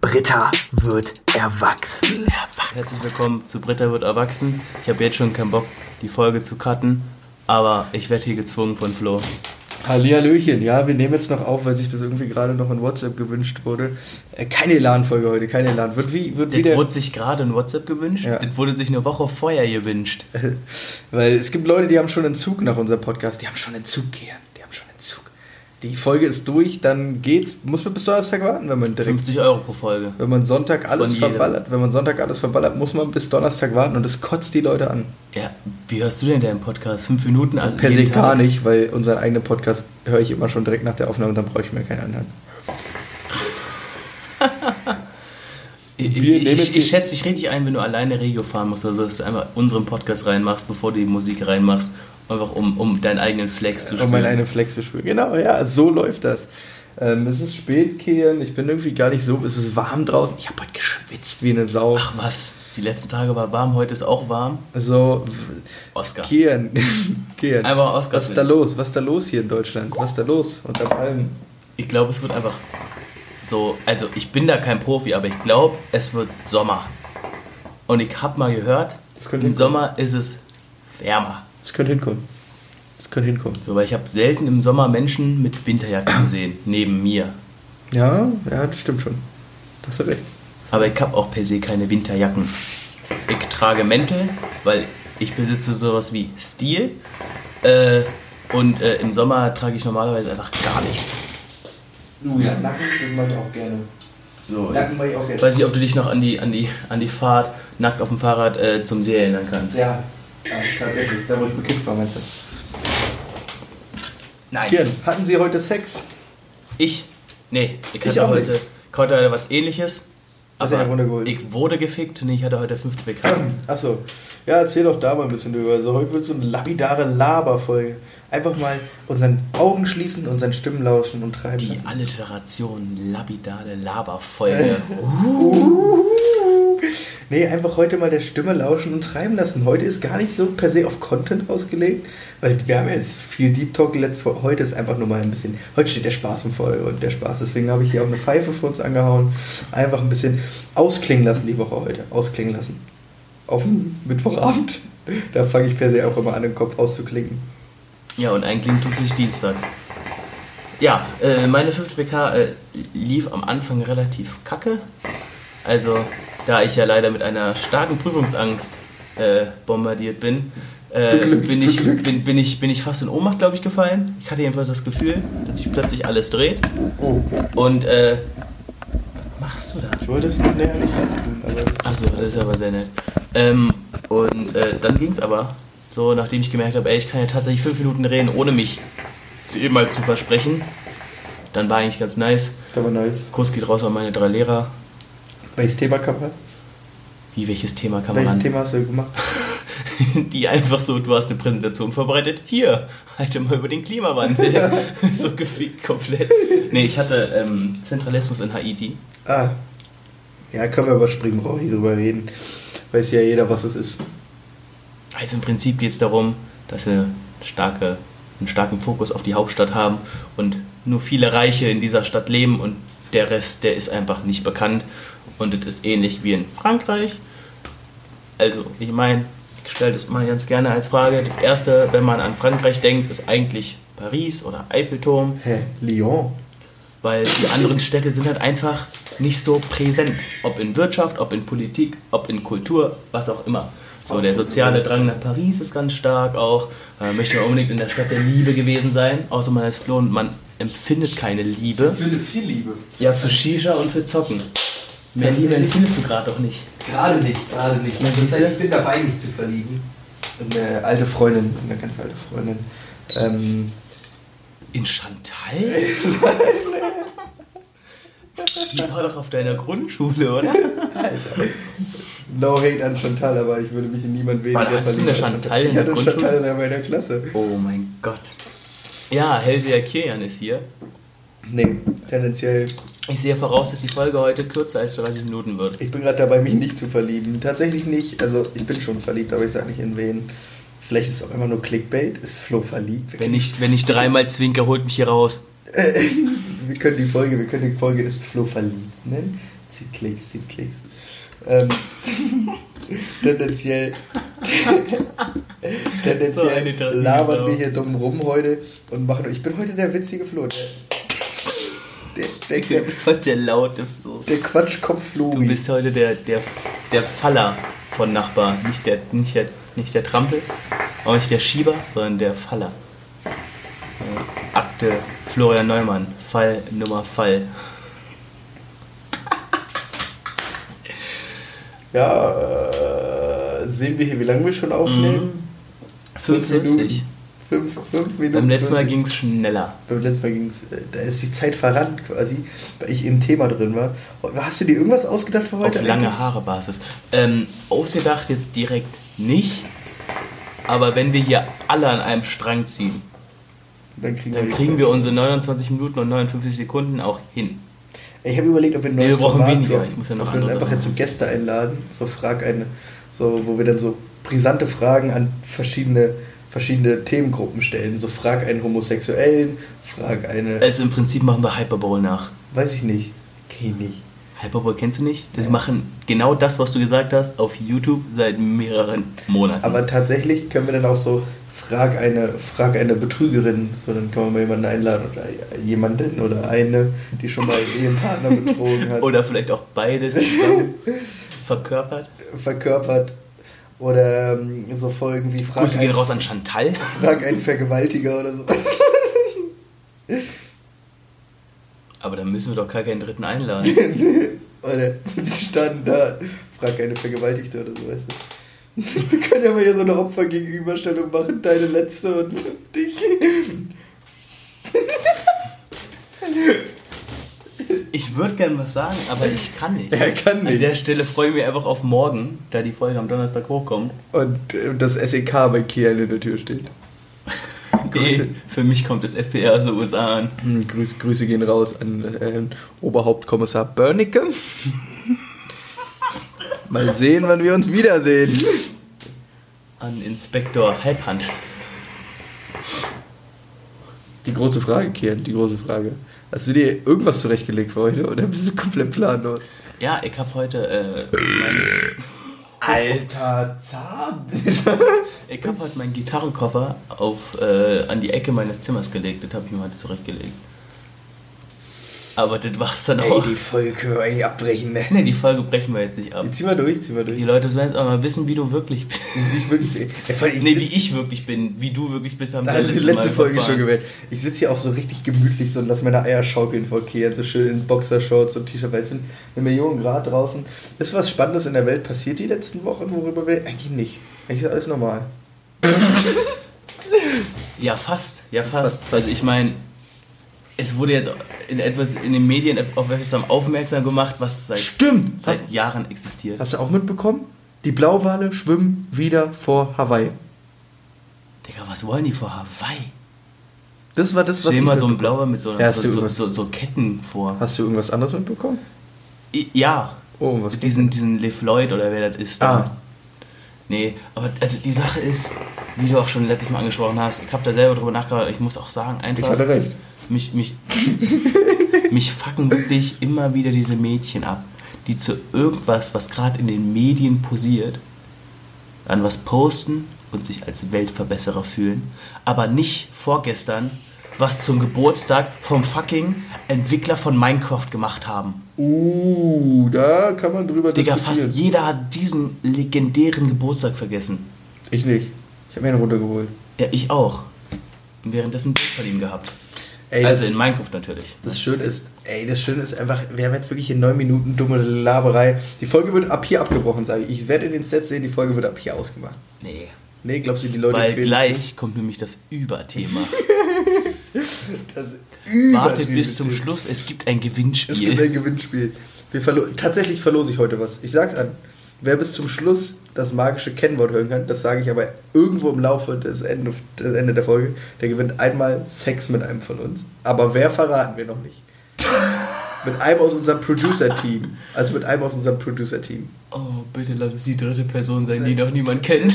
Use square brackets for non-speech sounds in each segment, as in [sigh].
Britta wird erwachsen. Herzlich willkommen zu Britta wird erwachsen. Ich habe jetzt schon keinen Bock, die Folge zu cutten, aber ich werde hier gezwungen von Flo. Hallihallöchen, ja, wir nehmen jetzt noch auf, weil sich das irgendwie gerade noch in WhatsApp gewünscht wurde. Äh, keine Elan-Folge heute, keine Elan. Wird wie, wird Das wieder, wurde sich gerade in WhatsApp gewünscht, Ja. das wurde sich eine Woche vorher gewünscht. [laughs] weil es gibt Leute, die haben schon einen Zug nach unserem Podcast. Die haben schon einen Zug, Kian. Die haben schon einen Zug. Die Folge ist durch, dann geht's. Muss man bis Donnerstag warten, wenn man direkt 50 Euro pro Folge. Wenn man Sonntag alles verballert, wenn man Sonntag alles verballert, muss man bis Donnerstag warten und das kotzt die Leute an. Ja, wie hörst du denn deinen Podcast? Fünf Minuten an? Per se gar nicht, weil unseren eigenen Podcast höre ich immer schon direkt nach der Aufnahme, dann brauche ich mir keinen anderen. [laughs] Ich, ich, ich, schätze dich richtig ein, wenn du alleine Regio fahren musst, also dass du einfach unseren Podcast reinmachst, bevor du die Musik reinmachst, einfach um, um deinen eigenen Flex zu Um spielen. meine eine Flex zu spielen. Genau, ja, so läuft das. Ähm, es ist spät, Kian. Ich bin irgendwie gar nicht so. Es ist warm draußen. Ich habe heute geschwitzt wie eine Sau. Ach was, die letzten Tage war warm, heute ist auch warm. So, Oscar. Kian. [laughs] Kian. Einfach Oscar. Was ist da los? Was ist da los hier in Deutschland? Was ist da los? Unter allem. Ich glaube, es wird einfach so, also ich bin da kein Profi, aber ich glaube, es wird Sommer. Und ich habe mal gehört, im. Sommer ist es wärmer. Das könnte hinkommen. Das könnte hinkommen. So, weil ich habe selten im Sommer Menschen mit Winterjacken gesehen, neben mir. Ja, ja, das stimmt schon. Da hast du recht. Aber ich habe auch per se keine Winterjacken. Ich trage Mäntel, weil ich besitze sowas wie Stil. Äh, und äh, im Sommer trage ich normalerweise einfach gar nichts. Du, ja, Nacken, das mache ich auch gerne. So, Nacken mache ich auch ich gerne. weiß nicht, ob du dich noch an die, an die, an die Fahrt nackt auf dem Fahrrad äh, zum See erinnern kannst. Ja, ja, tatsächlich. Da, wo ich bekifft war, meinst du? Nein. Kian, hatten Sie heute Sex? Ich? Nee, ich Ich hatte auch heute, nicht. ich hatte heute was ähnliches. Hast du runtergeholt? ich wurde gefickt. Nee, ich hatte heute fünfte BK. [clears throat] Achso. Ja, erzähl doch da mal ein bisschen drüber. Also heute wird so eine lapidare Laberfolge. Einfach mal unseren Augen schließen, unseren Stimmen lauschen und treiben Die lassen. Alliteration, labidale Laberfolge. [laughs] Nee, einfach heute mal der Stimme lauschen und treiben lassen. Heute ist gar nicht so per se auf Content ausgelegt, weil wir haben jetzt viel Deep Talk letzt vor. Heute ist einfach nur mal ein bisschen. Heute steht der Spaß im Vordergrund, der Spaß. Deswegen habe ich hier auch eine Pfeife für uns angehauen. Einfach ein bisschen ausklingen lassen die Woche heute. Ausklingen lassen. Auf den Mittwochabend. [laughs] Da fange ich per se auch immer an, den Kopf auszuklingen. Ja, und eigentlich tut sich Dienstag. Ja, äh, meine fünfte BK äh, lief am Anfang relativ kacke. Also, da ich ja leider mit einer starken Prüfungsangst äh, bombardiert bin, äh, bin, ich, bin, bin, ich, bin ich fast in Ohnmacht, glaube ich, gefallen. Ich hatte jedenfalls das Gefühl, dass sich plötzlich alles dreht. Oh, Und, äh, was machst du da? ich wollte es noch näher nicht antun, aber das Achso, das ist aber sehr nett. Ähm, und äh, dann ging es aber, so nachdem ich gemerkt habe, ey, ich kann ja tatsächlich fünf Minuten reden, ohne mich zehnmal zu versprechen. Dann war eigentlich ganz nice. ist aber nice. Kurs geht raus an meine drei Lehrer. Welches Thema kann man? Wie, welches Thema kann man Welches? Thema hast du gemacht? [laughs] Die einfach so, du hast eine Präsentation vorbereitet. Hier, halte mal über den Klimawandel. [laughs] so gefickt komplett. Nee, ich hatte ähm, Zentralismus in Haiti. Ah. Ja, können wir überspringen, brauchen wir nicht drüber reden. Weiß ja jeder, was es ist. Also im Prinzip geht es darum, dass wir starke, einen starken Fokus auf die Hauptstadt haben und nur viele Reiche in dieser Stadt leben und der Rest, der ist einfach nicht bekannt. Und das ist ähnlich wie in Frankreich. Also, ich meine, ich stelle das mal ganz gerne als Frage. Das erste, wenn man an Frankreich denkt, ist eigentlich Paris oder Eiffelturm, Hä? Lyon? weil die anderen Städte sind halt einfach nicht so präsent. Ob in Wirtschaft, ob in Politik, ob in Kultur, was auch immer. So, der soziale Drang nach Paris ist ganz stark auch. Äh, möchte man unbedingt in der Stadt der Liebe gewesen sein, außer man ist Flo und man empfindet keine Liebe. finde viel Liebe. Ja, für Shisha und für Zocken. Mehr Liebe empfindest du gerade doch nicht. Gerade nicht, gerade nicht. Ja, ich bin dabei, mich zu verlieben. Eine alte Freundin, eine ganz alte Freundin. Ähm, In Chantal? [laughs] Die war doch auf deiner Grundschule, oder? no hate an Chantal, aber ich würde mich in niemand weniger Warte, hast du eine als Chantal in Ich der hatte? Chantal in meiner Klasse. Oh mein Gott. Ja, Hellseher Kirjan ist hier. Nee, tendenziell. Ich sehe voraus, dass die Folge heute kürzer als 30 Minuten wird. Ich bin gerade dabei, mich nicht zu verlieben. Tatsächlich nicht. Also, ich bin schon verliebt, aber ich sage nicht in wen. Vielleicht ist es auch immer nur Clickbait. Ist Flo verliebt? Wir Wenn ich, wenn ich dreimal zwinker, holt mich hier raus. [laughs] wir können die Folge, wir können die Folge ist Flo verliebt nennen. Zieht Klicks, zieht Klicks. Ähm, [laughs] tendenziell [laughs] [laughs] tendenziell Tradition. labern wir hier dumm rum heute und machen. Ich bin heute der witzige Flo. Der, der, Du der, bist heute der laute Flo. der Quatschkopf Flo. Du bist heute der, der, der Faller von Nachbar. Nicht der, nicht, der, nicht der Trampel, auch nicht der Schieber, sondern der Faller. Äh, Akte Florian Neumann. Fall Nummer Fall. Ja, äh, sehen wir hier, wie lange wir schon aufnehmen? Fünf 45. Minuten. Fünf, fünf Minuten. Beim letzten Mal 40. ging es schneller. Beim letzten Mal ging es, da ist die Zeit verrannt quasi, weil ich im Thema drin war. Hast du dir irgendwas ausgedacht für heute? Auf lange eigentlich? Haare Basis. Ähm, ausgedacht jetzt direkt nicht. Aber wenn wir hier alle an einem Strang ziehen, Dann kriegen, dann wir, kriegen wir unsere 29 Minuten und 59 Sekunden auch hin. Ich habe überlegt, ob wir ein Nee, neues wir brauchen Format weniger. Ich muss ja noch ob wir uns einfach jetzt so Gäste einladen, so frag eine, so wo wir dann so brisante Fragen an verschiedene verschiedene Themengruppen stellen. So frag einen Homosexuellen, frag eine, Also im Prinzip machen wir Hyperbowl nach. weiß ich nicht, kenn ich nicht. Hyperbowl kennst du nicht? Die machen genau das, was du gesagt hast, auf YouTube seit mehreren Monaten. Aber tatsächlich können wir dann auch so frag eine frag eine Betrügerin, so dann kann man mal jemanden einladen oder jemanden oder eine, die schon mal ihren Partner betrogen hat. [laughs] Oder vielleicht auch beides [laughs] verkörpert. verkörpert. Oder ähm, so Folgen wie Frag, Grüße gehen ein, raus an Chantal. Frag einen Vergewaltiger oder so. Aber dann müssen wir doch gar keinen dritten einladen. [laughs] oder da, frag eine Vergewaltigte oder so, weißt du. Wir können ja mal hier so eine Opfergegenüberstellung machen, deine letzte und dich. Ich würde gerne was sagen, aber ich kann nicht. Er kann An nicht. der Stelle freue ich mich einfach auf morgen, da die Folge am Donnerstag hochkommt. Und äh, das SEK bei Kiel in der Tür steht. [laughs] Grüße. Für mich kommt das FPR aus den USA an. Hm, Grüße, Grüße gehen raus an äh, Oberhauptkommissar Börnicke. [laughs] Mal sehen, wann wir uns wiedersehen. An Inspektor Halbhand. Die große Frage, Kian, die große Frage. Hast du dir irgendwas zurechtgelegt für heute oder bist du komplett planlos? Ja, ich habe heute, äh, [laughs] Alter Zahm! [laughs] ich hab heute meinen Gitarrenkoffer auf, äh, an die Ecke meines Zimmers gelegt. Das habe ich mir heute zurechtgelegt. Aber das war's dann Ey, auch. die Folge können wir eigentlich abbrechen, ne? Ne, die Folge brechen wir jetzt nicht ab. Die ziehen wir durch, ziehen wir durch. Die Leute sollen jetzt auch mal wissen, wie du wirklich bist. Wie ich wirklich. [laughs] Ey, allem, ich Nee, wie ich wirklich bin, wie du wirklich bist, haben wir letzte Mal Folge erfahren. schon gewählt. Ich sitze hier auch so richtig gemütlich so und lass meine Eier schaukeln vor Kian, so schön in Boxershorts und T-Shirt, weil es sind eine Million Grad draußen. Ist was Spannendes in der Welt passiert die letzten Wochen, worüber wir eigentlich nicht. Eigentlich ist alles normal. [laughs] Ja, fast. Ja, fast. Also ich meine, es wurde jetzt in etwas in den Medien auf etwas aufmerksam gemacht, was seit, Stimmt! seit Hast, Jahren existiert. hast du auch mitbekommen? Die Blauwale schwimmen wieder vor Hawaii. Digga, was wollen die vor Hawaii? Das war das, was Stell ich mal so einen mitbekommen- Blauer mit so, Ja, so, so, so, Ketten vor. Hast du irgendwas anderes mitbekommen? I- Ja. Oh, was diesen, diesen Le Floyd oder wer das ist. Ah. Da. Nee, aber also die Sache ist, wie du auch schon letztes Mal angesprochen hast, ich habe da selber drüber nachgedacht, ich muss auch sagen, Ich einfach. hatte recht. Mich, mich, [laughs] mich fucken wirklich immer wieder diese Mädchen ab, die zu irgendwas, was gerade in den Medien posiert, an was posten und sich als Weltverbesserer fühlen, aber nicht vorgestern was zum Geburtstag vom fucking Entwickler von Minecraft gemacht haben. Uh, da kann man drüber Digga, diskutieren. fast jeder hat diesen legendären Geburtstag vergessen. Ich nicht. Ich habe mir einen runtergeholt. Ja, ich auch. Und währenddessen ein Bild von ihm gehabt. Ey, also das- in Minecraft natürlich. Das Schöne ist, ey, das Schöne ist einfach, wir haben jetzt wirklich in neun Minuten dumme Laberei. Die Folge wird ab hier abgebrochen, sage ich. Ich werde in den Sets sehen, die Folge wird ab hier ausgemacht. Nee. Nee, glaubst du, die Leute Weil gleich kommt nämlich das Überthema. [laughs] Das ist Wartet bis zum. Schluss, es gibt ein Es gibt Gewinnspiel. ein Gewinnspiel. Wir verlo Tatsächlich verlose ich heute was. Ich sag's an. Wer bis zum Schluss das magische Kennwort hören kann, das sage ich aber irgendwo im Laufe des Ende, des Ende der Folge, der gewinnt einmal Sex mit einem von uns. Aber wer verraten wir noch nicht? [laughs] mit einem aus unserem Producer-Team. Also mit einem aus unserem Producer-Team. Oh, bitte lass es die dritte Person sein, die noch niemand [laughs] kennt.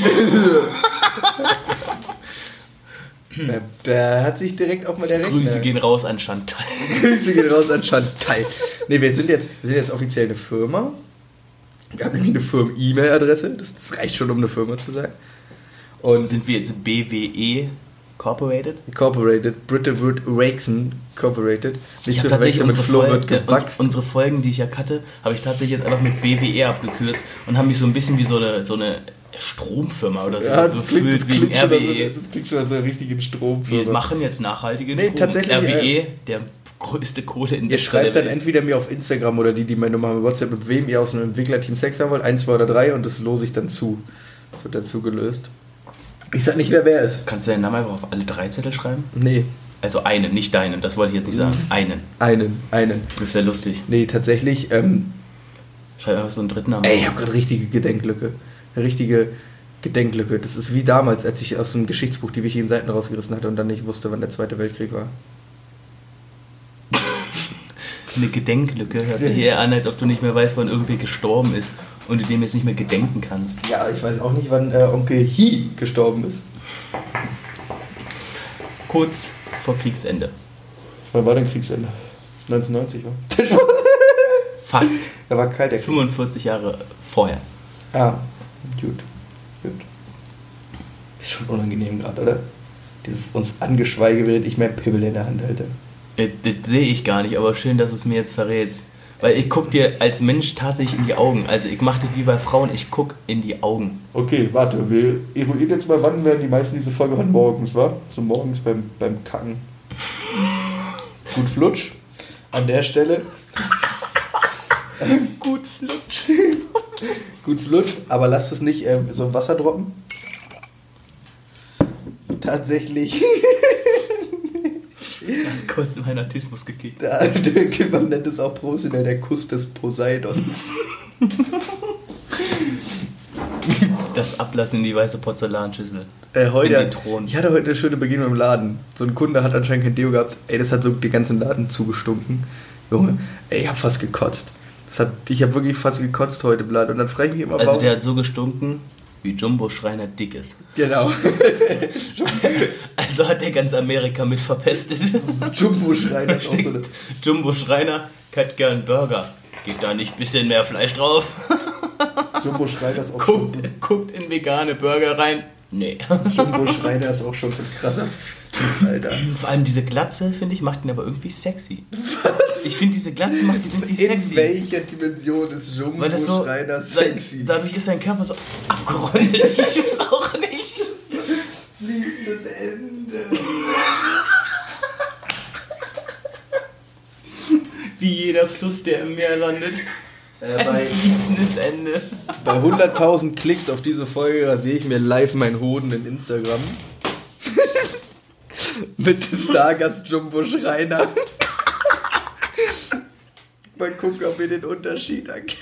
Da, da hat sich direkt auch mal der Rechner. Grüße gehen raus an Chantal. [laughs] Grüße gehen raus an Chantal. Nee, wir sind jetzt, wir sind jetzt offiziell eine Firma. Wir haben nämlich eine Firmen-E-Mail-Adresse. Das, reicht schon, um eine Firma zu sein. Und Sind wir jetzt BWE Corporated? Incorporated, Britterwood Rakeson Incorporated. Nicht Ich habe tatsächlich unsere, Flo Folgen, wird äh, uns, unsere Folgen, die ich ja hatte, habe ich tatsächlich jetzt einfach mit BWE abgekürzt und habe mich so ein bisschen wie so eine, so eine Stromfirma oder so Ja, das klingt, das, gefühlt klingt schon, RWE. also, das klingt schon als eine richtige Stromfirma. Wir machen jetzt nachhaltigen Nee, Strom. tatsächlich, RWE, der größte Ihr Kohleinvestor schreibt der dann Welt. entweder mir auf Instagram oder die, die meine Nummer haben, WhatsApp, mit wem ihr aus einem Entwicklerteam Sex haben wollt, eins, zwei oder drei, und das lose ich dann zu. Das wird dann zugelöst. Ich sag nicht, wer wer ist. Kannst du deinen Namen einfach auf alle drei Zettel schreiben? Nee, Also einen, nicht deinen, das wollte ich jetzt nicht sagen. [laughs] Einen. einen, einen. Das wäre lustig. Nee, tatsächlich, ähm, Schreib einfach so einen dritten Namen. ey, ich habe gerade richtige Gedenklücke. Eine richtige Gedenklücke. Das ist wie damals, als ich aus dem Geschichtsbuch die wichtigen Seiten rausgerissen hatte und dann nicht wusste, wann der Zweite Weltkrieg war. Eine Gedenklücke hört sich eher an, als ob du nicht mehr weißt, wann irgendwer gestorben ist und du dem jetzt nicht mehr gedenken kannst. Ja, ich weiß auch nicht, wann äh, Onkel Hi gestorben ist. Kurz vor Kriegsende. Wann war denn Kriegsende? 1990, war? [laughs] Fast. Da war kalt, der Krieg. 45 Jahre vorher. Ah, gut. Gut. Ist schon unangenehm gerade, oder? Dieses uns Angeschweige, während ich mein Pimmel in der Hand halte. Äh, Das sehe ich gar nicht, aber schön, dass du es mir jetzt verrätst. Weil ich guck dir als Mensch tatsächlich in die Augen. Also ich mache das wie bei Frauen, ich guck in die Augen. Okay, warte, wir eruieren jetzt mal, wann werden die meisten diese Folge hören? Morgens, wa? So morgens beim, beim Kacken. [laughs] Gut flutsch. An der Stelle. Gut flutsch. [laughs] Gut flutsch, aber lasst es nicht ähm, so im Wasser droppen. Tatsächlich. [laughs] [laughs] Kurz in meinen Autismus gekickt. [laughs] Der, man nennt es auch professionell der Kuss des Poseidons. [laughs] Das Ablassen in die weiße Porzellanschüssel. Äh, heute, In den Thron. ich hatte heute eine schöne Begegnung im Laden. So ein Kunde hat anscheinend kein Deo gehabt. Ey, das hat so den ganzen Laden zugestunken. Junge, ey, ich hab fast gekotzt. Das hat, ich habe wirklich fast gekotzt heute im Laden. Und dann frage ich mich immer, Also warum. der hat so gestunken, wie Jumbo Schreiner dick ist. genau. [laughs] Also hat der ganz Amerika mit verpestet. Jumbo-Schreiner ist auch so eine. Jumbo Schreiner hätte gern Burger. Geht da nicht ein bisschen mehr Fleisch drauf? Jumbo-Schreiner ist auch schon guckt, so, guckt in vegane Burger rein. Nee. Jumbo-Schreiner ist auch schon so ein krasser Typ, Alter. Vor allem diese Glatze, finde ich, macht ihn aber irgendwie sexy. Was? Ich finde, diese Glatze macht ihn irgendwie In sexy. welcher Dimension ist Weil das so. Jumbo-Schreiner sein- sexy? Dadurch ist sein Körper so abgerundet. Ich [laughs] weiß auch nicht. Fließendes Ende. Wie jeder Fluss, der im Meer landet. Äh, bei fließendes Ende. bei 100.000 Klicks auf diese Folge rasiere ich mir live meinen Hoden in Instagram. Mit Stargast Jumbo Schreiner. Mal gucken, ob ihr den Unterschied erkennt.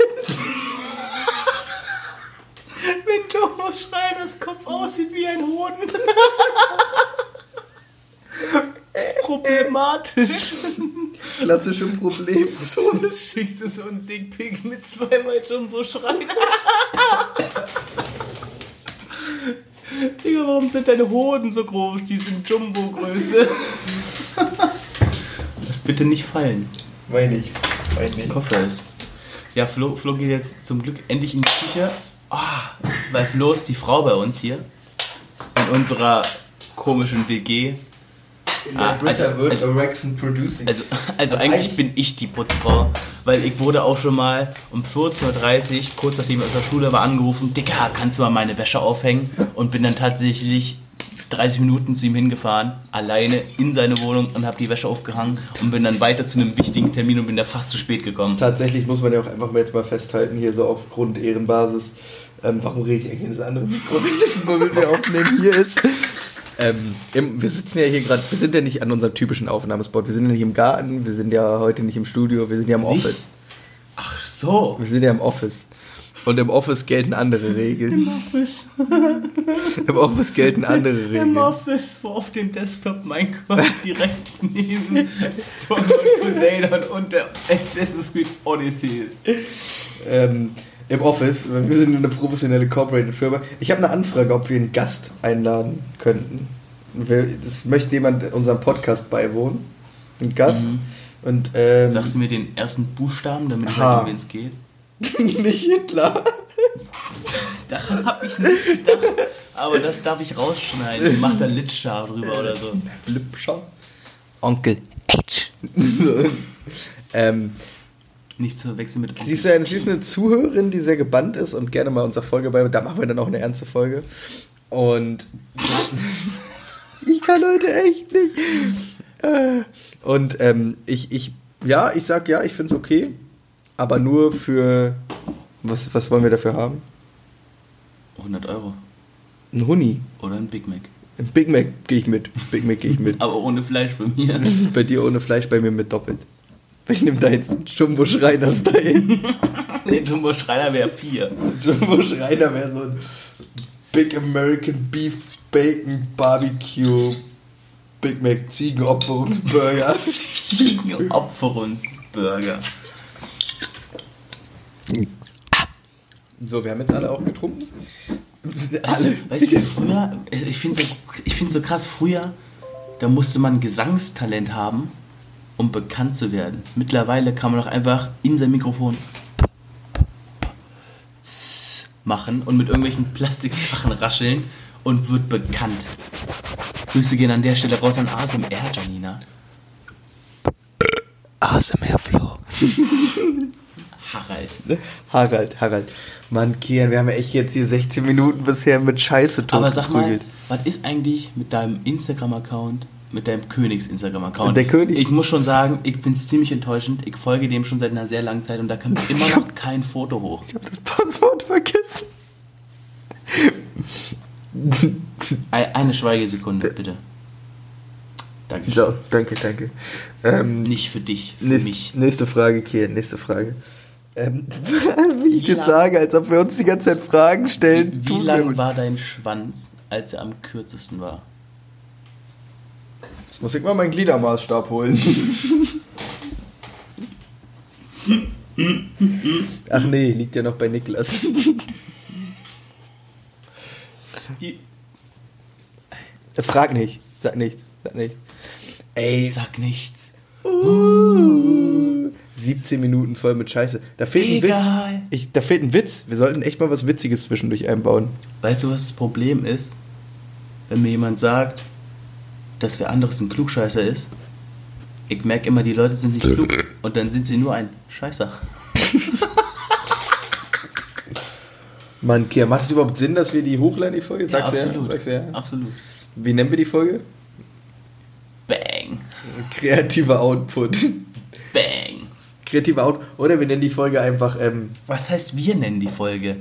Wenn Jumbo Schreiners Kopf aussieht wie ein Hoden. Problematisch. Klassische Problemzone. Schickst du so einen Dickpick mit zweimal Jumbo Schreiner? Digga, warum sind deine Hoden so groß? Die sind Jumbo-Größe. Lass bitte nicht fallen. Meine ich. Meine ich. Hoffe es. Ja, Flo, Flo geht jetzt zum Glück endlich in die Küche. Ah, weil Flo ist die Frau bei uns hier. In unserer komischen WG. In Ah, der Britta also- also- Erexen Producing. Also, also Also eigentlich eigentlich- bin ich die Putzfrau, weil ich wurde auch schon mal um 14.30 Uhr, kurz nachdem ich aus der Schule war, angerufen, Dicker, kannst du mal meine Wäsche aufhängen? Und bin dann tatsächlich 30 Minuten zu ihm hingefahren, alleine in seine Wohnung und habe die Wäsche aufgehangen und bin dann weiter zu einem wichtigen Termin und bin da fast zu spät gekommen. Tatsächlich muss man ja auch einfach mal jetzt mal festhalten, hier so aufgrund Ehrenbasis, ähm, warum rede ich eigentlich in das andere Mikro, wenn das womit wir aufnehmen hier ist. Ähm, im, wir sitzen ja hier gerade, wir sind ja nicht an unserem typischen Aufnahmespot, wir sind ja nicht im Garten, wir sind ja heute nicht im Studio, wir sind ja im Nicht? Office. Ach so. Wir sind ja im Office. Und im Office gelten andere Regeln. Office. [laughs] Im Office gelten andere Im Regeln. Office, wo auf dem Desktop Minecraft [laughs] direkt neben Storm und Poseidon und der Assassin's Creed Odyssey ist. Ähm, Im Office, weil wir sind eine professionelle Corporate Firma. Ich habe eine Anfrage, ob wir einen Gast einladen könnten. Das möchte jemand unserem Podcast beiwohnen. Ein Gast. Und ähm, Sagst du mir den ersten Buchstaben, damit ich H. weiß, um wen es geht? [laughs] nicht Hitler. Daran habe ich nicht gedacht. Aber das darf ich rausschneiden. Mach da Litschar drüber oder so. Lipscher. Onkel H. [laughs] so. ähm, Nicht zu verwechseln mit sie, ist ja, sie ist eine Zuhörerin, die sehr gebannt ist und gerne mal unsere Folge bei. Da machen wir dann auch eine ernste Folge. Und [laughs] ich kann heute echt nicht. Äh, Und ähm, ich, ich, ja, ich sag ja, ich finde es okay. Aber nur für. Was, was wollen wir dafür haben? 100 Euro. Ein Huni. Oder ein Big Mac. Ein Big Mac gehe ich mit. Big Mac gehe ich mit. [laughs] Aber ohne Fleisch bei mir. Bei dir ohne Fleisch, bei mir mit doppelt. Ich nehme deins. Jumbo Schreiner Style. [laughs] nee, Jumbo Schreiner wäre 4. Jumbo Schreiner wäre so ein Big American Beef Bacon Barbecue Big Mac Ziegenopferungsburger. [laughs] Opferungsburger. so, wir haben jetzt alle auch getrunken. Du, weißt du, früher, ich finde so, ich find so krass, früher, da musste man Gesangstalent haben, um bekannt zu werden. Mittlerweile kann man doch einfach in sein Mikrofon machen und mit irgendwelchen Plastiksachen rascheln und wird bekannt. Grüße gehen an der Stelle raus an ASMR, Janina. ASMR Flow. [laughs] Harald. Harald, Harald. Mann, Kian, wir haben ja echt jetzt hier 16 Minuten bisher mit Scheiße Aber sag mal, totgeprügelt. was ist eigentlich mit deinem Instagram-Account, mit deinem Königs-Instagram-Account? Der König? Ich muss schon sagen, ich bin ziemlich enttäuschend. Ich folge dem schon seit einer sehr langen Zeit und da kommt immer noch [laughs] kein Foto hoch. Ich habe das Passwort vergessen. [laughs] Ein- Eine Schweigesekunde, bitte. Dankeschön. So, danke, danke. Ähm, Nicht für dich, für nächst, mich. nächste Frage, Kian, nächste Frage. Ähm, [laughs] wie ich Wie jetzt sage, als ob wir uns die ganze Zeit Fragen stellen. Wie wir lang war dein Schwanz, als er am kürzesten war? Muss ich mal meinen Gliedermaßstab holen. Ach nee, liegt ja noch bei Niklas. Frag nicht, sag nichts, sag nichts. Ey, Sag nichts. 17 Minuten voll mit Scheiße. Da fehlt ein Egal. Witz. Ich, da fehlt ein Witz. Wir sollten echt mal was Witziges zwischendurch einbauen. Weißt du, was das Problem ist? Wenn mir jemand sagt, dass wer anderes ein Klugscheißer ist, ich merke immer, die Leute sind nicht klug [laughs] und dann sind sie nur ein Scheißer. Mann, Kia, macht es überhaupt Sinn, dass wir die hochladen, die Folge? Sagst du ja? absolut. Sagst du ja? Absolut. Wie nennen wir die Folge? Bang. Kreativer Output. Bang. Kreativer Output. Oder wir nennen die Folge einfach, ähm, Was heißt, wir nennen die Folge?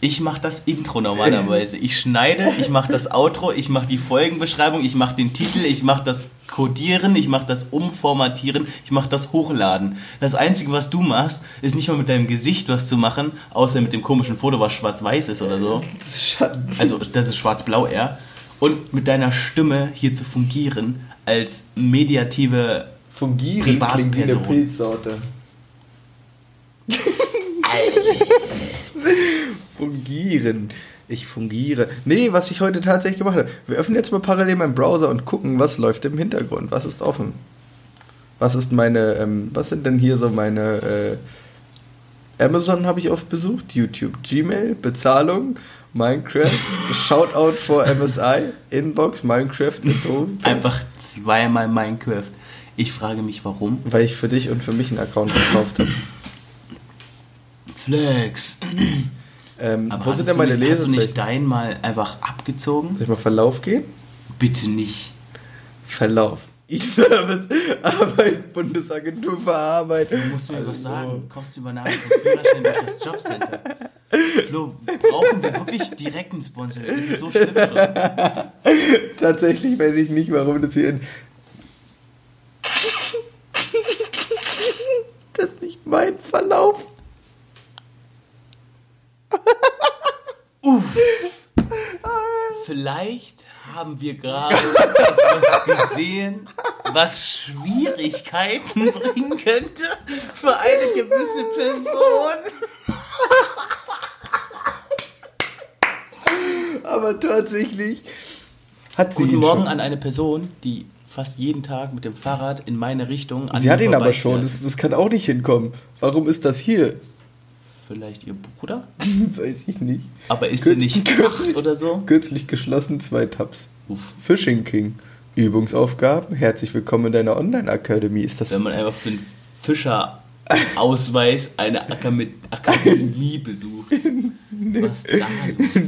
Ich mache das Intro normalerweise. Ich schneide, ich mache das Outro, ich mache die Folgenbeschreibung, ich mache den Titel, ich mache das Codieren, ich mache das Umformatieren, ich mache das Hochladen. Das Einzige, was du machst, ist nicht mal mit deinem Gesicht was zu machen, außer mit dem komischen Foto, was schwarz-weiß ist oder so. Also das ist schwarz-blau eher. Und mit deiner Stimme hier zu fungieren als mediative Fungieren klingt wie eine. Pilzsorte. Fungieren. Ich fungiere. Nee, was ich heute tatsächlich gemacht habe. Wir öffnen jetzt mal parallel meinen Browser und gucken, was läuft im Hintergrund. Was ist offen? Was ist meine, ähm, was sind denn hier so meine, äh, Amazon habe ich oft besucht, YouTube, Gmail, Bezahlung, Minecraft, Shoutout for MSI, Inbox, Minecraft, einfach zweimal Minecraft. Ich frage mich, warum. Weil ich für dich und für mich einen Account gekauft habe. Flex. [clears throat] Ähm, Aber wo sind denn meine nicht, Hast du nicht Lesezeichen? dein mal einfach abgezogen? Soll ich mal Verlauf gehen? Bitte nicht. Verlauf. E-Service, Arbeit, Bundesagentur für Arbeit. Du musst mir was Also, sagen. Kostenübernahme von Führerschein durch das Jobcenter. Flo, brauchen wir wirklich direkt einen Sponsor? Das ist so schlimm schon. [laughs] Tatsächlich weiß ich nicht, warum das hier in. das ist nicht mein Verlauf. [laughs] Vielleicht haben wir gerade etwas gesehen, was Schwierigkeiten bringen könnte für eine gewisse Person. Aber tatsächlich Hat sie Guten Morgen schon? an eine Person, die fast jeden Tag mit dem Fahrrad in meine Richtung an Sie hat ihn aber schon, das, das kann auch nicht hinkommen. Warum ist das hier? Vielleicht ihr Bruder? [laughs] Weiß ich nicht. Aber ist sie Kürzlich- nicht acht oder so? Kürzlich geschlossen, zwei Tabs. Uff. Fishing King. Übungsaufgaben. Herzlich willkommen in deiner Online-Akademie. Ist das. Wenn man einfach für einen Fischerausweis eine [laughs] Akademie besucht. Was da los?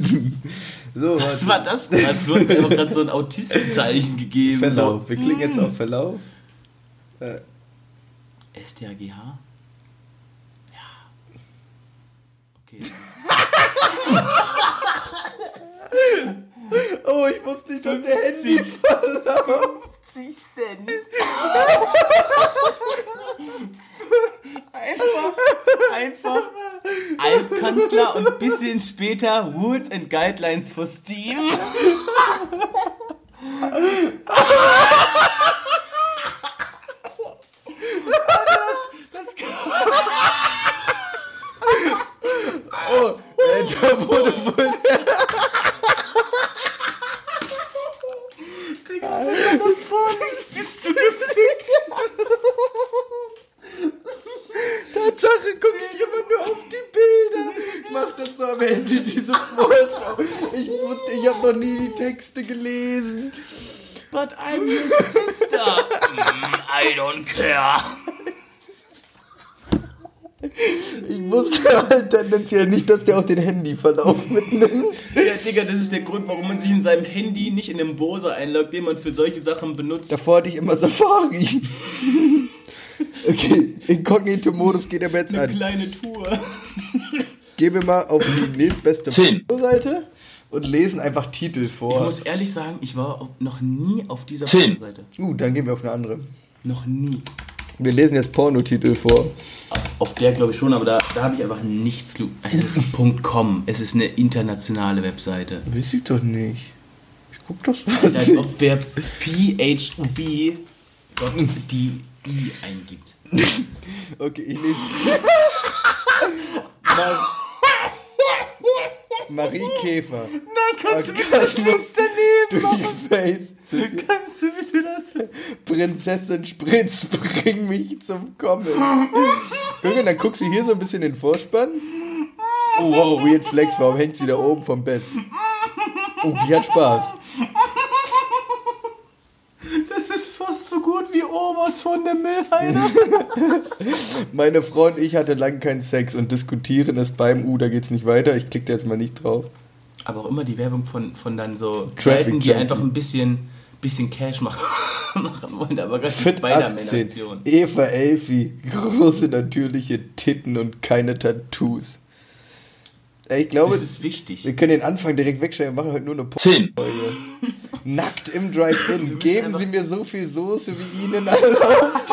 So, Was war das [laughs] gerade? Flo hat mir einfach gerade so ein Autistenzeichen gegeben. Verlauf. Wir klicken jetzt auf Verlauf. So, STAGH? Ja. Okay. Oh, ich wusste nicht, dass der Handy verlauf. 50 Cent. einfach, einfach Altkanzler und ein bisschen später Rules and Guidelines for Steam. Oh, äh, da wurde wohl Das vorliest, bist du gefickt. Tatsache gucke ich immer nur auf die Bilder. Ich mach dann so am Ende diese Vorschau. Ich wusste, ich habe noch nie die Texte gelesen. But I'm your sister. Mm, I don't care. Ich wusste halt tendenziell nicht, dass der auch den Handyverlauf mitnimmt. Ja, Digga, das ist der Grund, warum man sich in seinem Handy nicht in den Browser einloggt, den man für solche Sachen benutzt. Davor hatte ich immer Safari. Okay, Inkognito-Modus geht aber jetzt Eine an. kleine Tour. Gehen wir mal auf die nächstbeste. Seite und lesen einfach Titel Ich vor. muss ehrlich sagen, ich war noch nie auf dieser Film. Seite. Uh, dann gehen wir auf eine andere. Noch nie. Wir lesen jetzt Pornotitel vor. Auf, auf der glaube ich schon, aber da, da habe ich einfach nichts. Es ist [laughs] .com. Es ist eine internationale Webseite. Weiß ich doch nicht. Ich guck doch sowas Als nicht. ob wer PHUB Gott die I eingibt. [laughs] Okay, ich lese. [laughs] Mar Marie Käfer. Nein, kannst Orgasmus durch Face. Das hier- Kannst du bitte das? Prinzessin Spritz, bring mich zum Kommen. Mal, dann guckst du hier so ein bisschen den Vorspann. Oh, wow, Weird Flex, warum hängt sie da oben vom Bett? Oh, die hat Spaß. Das ist fast so gut Omas von der Müllheide. [laughs] Meine Frau und ich hatten lange keinen Sex und diskutieren es beim U, da geht's nicht weiter. Ich klicke da jetzt mal nicht drauf. Aber auch immer die Werbung von, von dann so Traffic Seiten, die Junkie. einfach ein bisschen, bisschen Cash machen, [laughs] machen wollen. Aber gerade die Fit 18. Spider-Man-Aktion. Eva Elfi. Große natürliche Titten und keine Tattoos. Ich glaube, Das ist wichtig. wir können den Anfang direkt wegschneiden. Wir machen heute nur eine Film. Nackt im Drive-In. [laughs] Geben Sie mir so viel Soße, wie Ihnen erlaubt [laughs]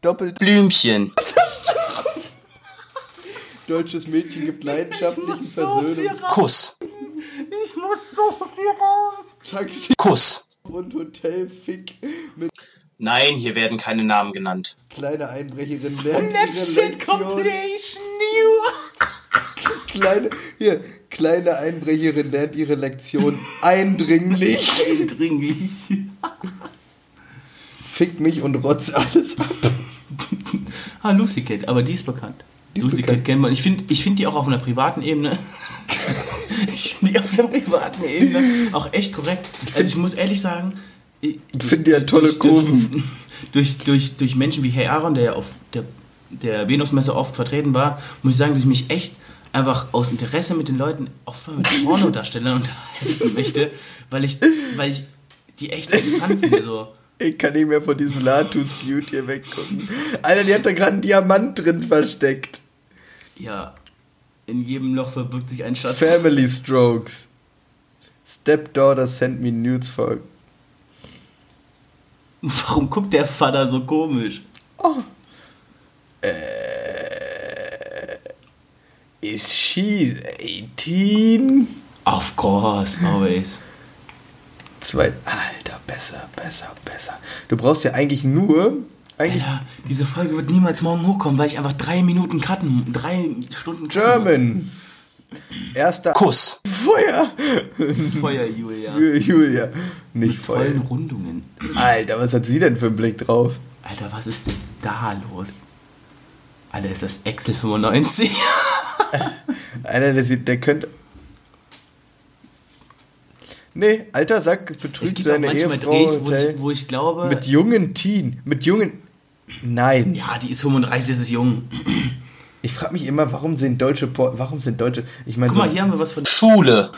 Doppelt Blümchen. [laughs] deutsches Mädchen gibt leidenschaftlichen Versöhnung. Kuss. Ich muss so viel raus. Taxi Kuss. und Hotelfick mit Nein, hier werden keine Namen genannt. kleiner Einbrecherin lernt ihre Snapchat Lektion. Compilation New. Kleine, hier, kleine Einbrecherin lernt ihre Lektion eindringlich. Eindringlich. Fickt mich und rotzt alles ab. Ah, Lucy Cat, aber die ist bekannt. Die Lucy. Cat kennt man. Ich finde ich find die auch auf einer privaten Ebene. [laughs] ich finde die auf einer privaten Ebene auch echt korrekt. Also ich muss ehrlich sagen, ich finde die ja tolle Kurven. [laughs] Durch, durch, durch Menschen wie Hey Aaron, der ja auf der, der Venusmesse oft vertreten war, muss ich sagen, dass ich mich echt einfach aus Interesse mit den Leuten oft mal mit Pornodarstellern [laughs] unterhalten möchte, weil ich, weil ich die echt interessant finde. So. Ich kann nicht mehr von diesem Latu-Suit hier weggucken. Alter, die hat da gerade einen Diamant drin versteckt. Ja, in jedem Loch verbirgt sich ein Schatz. Family Strokes. Stepdaughter sent me nudes for. Warum guckt der Vater so komisch? Is she 18? Of course, always. Zwei. Alter, besser, besser, besser. Du brauchst ja eigentlich nur. Eigentlich Alter, diese Folge wird niemals morgen hochkommen, weil ich einfach drei Minuten cutten, drei Stunden cutten. German. Erster Kuss. Feuer. Feuer, Julia. Julia. Nicht Feuer. Vollen Rundungen. Alter, was hat sie denn für einen Blick drauf? Alter, was ist denn da los? Alter, ist das Excel 95? [laughs] [laughs] Alter, der sieht, der könnte. Nee, alter Sack es betrügt gibt auch seine manchmal Ehefrau Drehs, wo Hotel. ich, wo ich glaube. Mit jungen Teen. Mit jungen. Nein. ja, die ist 35, das ist jung. [clears throat] Ich frage mich immer, warum sind deutsche Por warum sind deutsche ich meine Guck so mal, hier haben wir was von. Schule.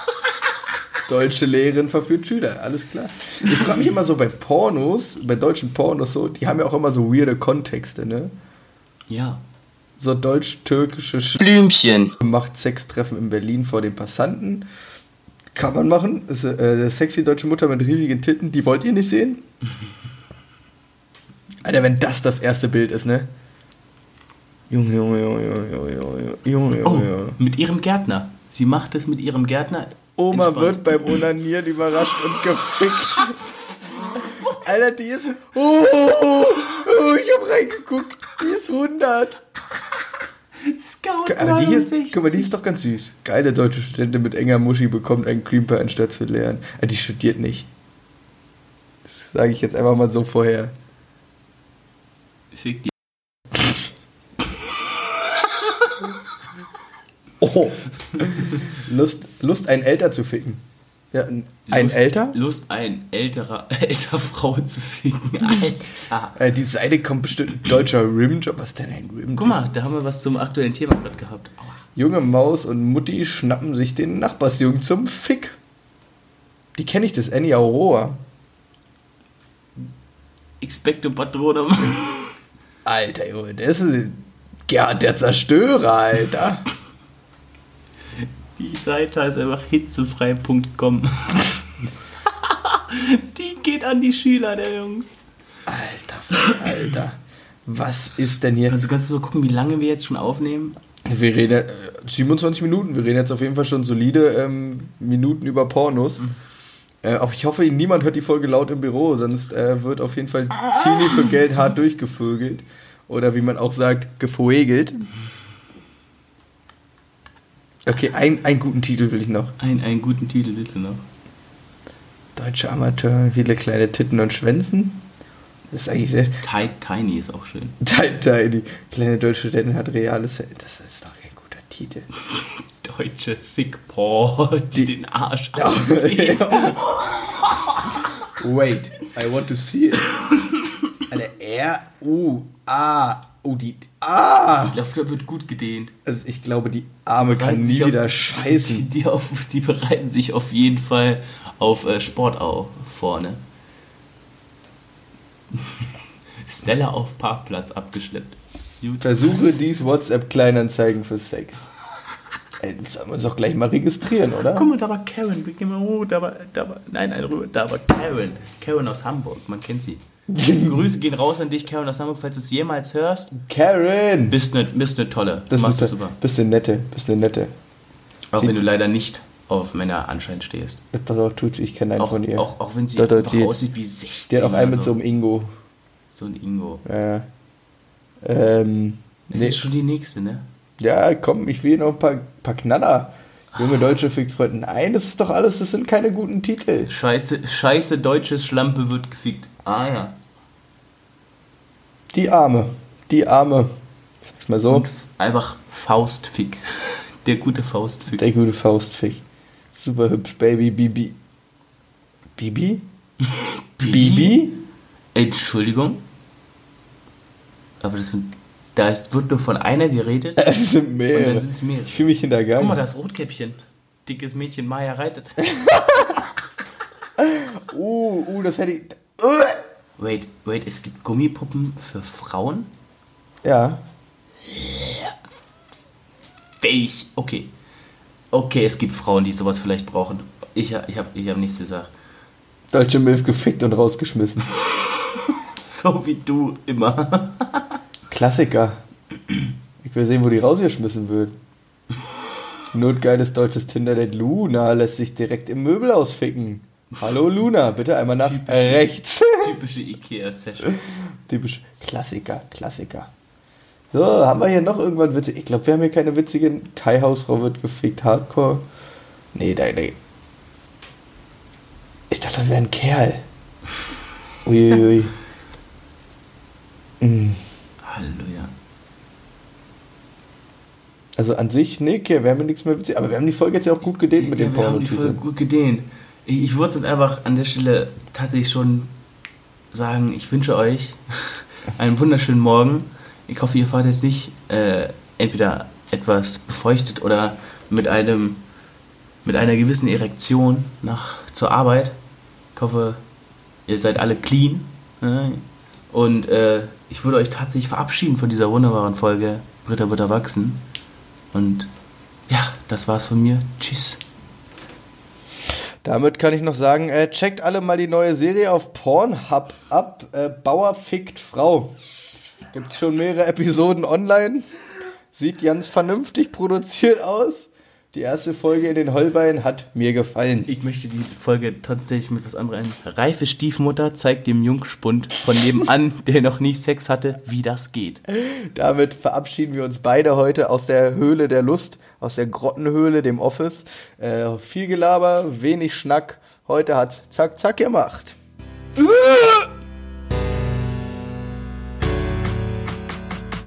[laughs] deutsche Lehrerin verführt Schüler, alles klar. Ich frage mich immer so bei Pornos, bei deutschen Pornos so, die haben ja auch immer so weirde Kontexte, ne? Ja. So deutsch-türkische Sch Blümchen. macht Sextreffen in Berlin vor den Passanten. Kann man machen. Ist, äh, sexy deutsche Mutter mit riesigen Titten, die wollt ihr nicht sehen? [laughs] Alter, wenn das das erste Bild ist, ne? Junge, Junge, Junge, Junge, Junge, Junge, Junge, Oh, Junge. mit ihrem Gärtner. Sie macht es mit ihrem Gärtner. Oma Entspannt. wird beim Onanieren überrascht und gefickt. [laughs] Alter, die ist. Oh, oh, oh, ich hab reingeguckt. Die ist 100. Scout Alter, die hier, 69. guck mal, die ist doch ganz süß. Geile deutsche Studentin mit enger Muschi bekommt einen Creeper anstatt zu lernen. Alter, die studiert nicht. Das sage ich jetzt einfach mal so vorher. Fick die. Oh. Lust, Lust, einen Älter zu ficken. Ja, ein, ein Lust, Älter? Lust, ein älterer, [laughs] älter Frau zu ficken. [laughs] Alter. Äh, die Seite kommt bestimmt ein deutscher Rimjob. Was ist denn ein Rimjob? Guck mal, da haben wir was zum aktuellen Thema gerade gehabt. Aua. Junge Maus und Mutti schnappen sich den Nachbarsjungen zum Fick. Die kenne ich, das Annie Aurora. Expecto Patronum. Alter, Junge, das ist Gerhard der Zerstörer, Alter. [laughs] Die Seite heißt einfach hitzefrei.com. [laughs] Die geht an die Schüler der Jungs. Alter, Alter. Was ist denn hier? Also kannst du mal gucken, wie lange wir jetzt schon aufnehmen? Wir reden äh, 27 Minuten. Wir reden jetzt auf jeden Fall schon solide ähm, Minuten über Pornos. Äh, auch ich hoffe, niemand hört die Folge laut im Büro, sonst äh, wird auf jeden Fall Teenie für Geld hart durchgevögelt. Oder wie man auch sagt, gefuegelt. Okay, ein, einen guten Titel will ich noch. Ein, einen guten Titel willst du noch? Deutsche Amateur, viele kleine Titten und Schwänzen. Das ist eigentlich sehr. Ti- Tiny ist auch schön. [laughs] Tiny, tiny. Kleine deutsche Studentin hat reales. Das ist doch kein guter Titel. [laughs] Deutsche Thick Paw, die, den Arsch [laughs] Ja. auszieht. Wait, I want to see it. Alter, R, U, A, oh, die, A. Ich glaube, da wird gut gedehnt. Also ich glaube, die Arme kann nie auf- wieder [laughs] Die, scheißen. die, auf, die bereiten sich auf jeden Fall auf äh, Sport auf vorne. [laughs] Stella auf Parkplatz abgeschleppt. Versuche [laughs] dies WhatsApp-Kleinanzeigen für Sex. Das sollen wir uns doch gleich mal registrieren, oder? Guck mal, da war Karen. Wir gehen mal, oh, da war, da war, nein, nein, rüber, da war Karen. Karen aus Hamburg, man kennt sie. [laughs] Grüße gehen raus an dich, Karen aus Hamburg, falls du es jemals hörst. Karen! Bist eine bist ne tolle. Das Machst du super. Bist du nette, bist du nette. Auch sie- wenn du leider nicht auf Männer anscheinend stehst. Doch, tut sie, ich kenne einen Auch, von ihr. auch, auch wenn sie doch, einfach die- aussieht wie 16. Die hat auch einen mit so einem Ingo. so ein Ingo. Ja. Ähm, Das nee. ist schon die nächste, ne? Ja, komm, ich will noch ein paar, paar Knaller. Junge Deutsche fickt Freunde. Nein, das ist doch alles, das sind keine guten Titel. Scheiße, scheiße deutsches Schlampe wird gefickt. Ah ja. Die Arme. Die Arme. Ich sag's mal so. Und einfach Faustfick. Der gute Faustfick. Der gute Faustfick. Super hübsch, Baby Bibi. Bibi? [laughs] Bibi? Entschuldigung. Aber das sind. Da ist- wird nur von einer geredet. [laughs] Es sind Und mehrere. dann sind's mehrere. Ich fühle mich hintergangen. Guck mal, das Rotkäppchen. Dickes Mädchen, Maya reitet. [laughs] Uh, uh, das hätte ich. Wait, wait, es gibt Gummipuppen für Frauen? Ja. Welch? Okay. Okay, es gibt Frauen, die sowas vielleicht brauchen. Ich, ich habe ich hab nichts gesagt. Deutsche Milf gefickt und rausgeschmissen. [laughs] So wie du immer. Klassiker. Ich will sehen, wo die rausgeschmissen wird. Notgeiles deutsches Tinder-Date. Luna lässt sich direkt im Möbel ausficken. Hallo Luna, bitte einmal nach Typische- rechts. Typische Ikea-Session. Typisch Klassiker, Klassiker. So, haben wir hier noch irgendwann witzig? Ich glaube, wir haben hier keine witzigen. Thai-Hausfrau wird gefickt, Hardcore. Nee, da, nee. Ich dachte, das wäre ein Kerl. Uiuiui. mm. [laughs] Halleluja. Also an sich, nee, okay, wir haben ja nichts mehr witzig. Aber wir haben die Folge jetzt ja auch gut gedehnt mit ja, dem wir haben die Folge gut gedehnt. Ich, ich würde jetzt einfach an der Stelle tatsächlich schon sagen, ich wünsche euch [laughs] einen wunderschönen Morgen. Ich hoffe, ihr fahrt jetzt nicht äh, entweder etwas befeuchtet oder mit einem mit einer gewissen Erektion nach zur Arbeit. Ich hoffe, ihr seid alle clean. Ne? Und äh, ich würde euch tatsächlich verabschieden von dieser wunderbaren Folge. Britta wird erwachsen. Und ja, das war's von mir. Tschüss. Damit kann ich noch sagen, äh, checkt alle mal die neue Serie auf Pornhub ab. Äh, Bauer fickt Frau. Gibt schon mehrere Episoden online. Sieht ganz vernünftig produziert aus. Die erste Folge in den Holbeinen hat mir gefallen. Ich möchte die Folge tatsächlich mit was anderem ein. Reife Stiefmutter zeigt dem Jungspund von nebenan, [laughs] der noch nie Sex hatte, wie das geht. Damit verabschieden wir uns beide heute aus der Höhle der Lust, aus der Grottenhöhle, dem Office. Äh, viel Gelaber, wenig Schnack. Heute hat's zack, zack gemacht.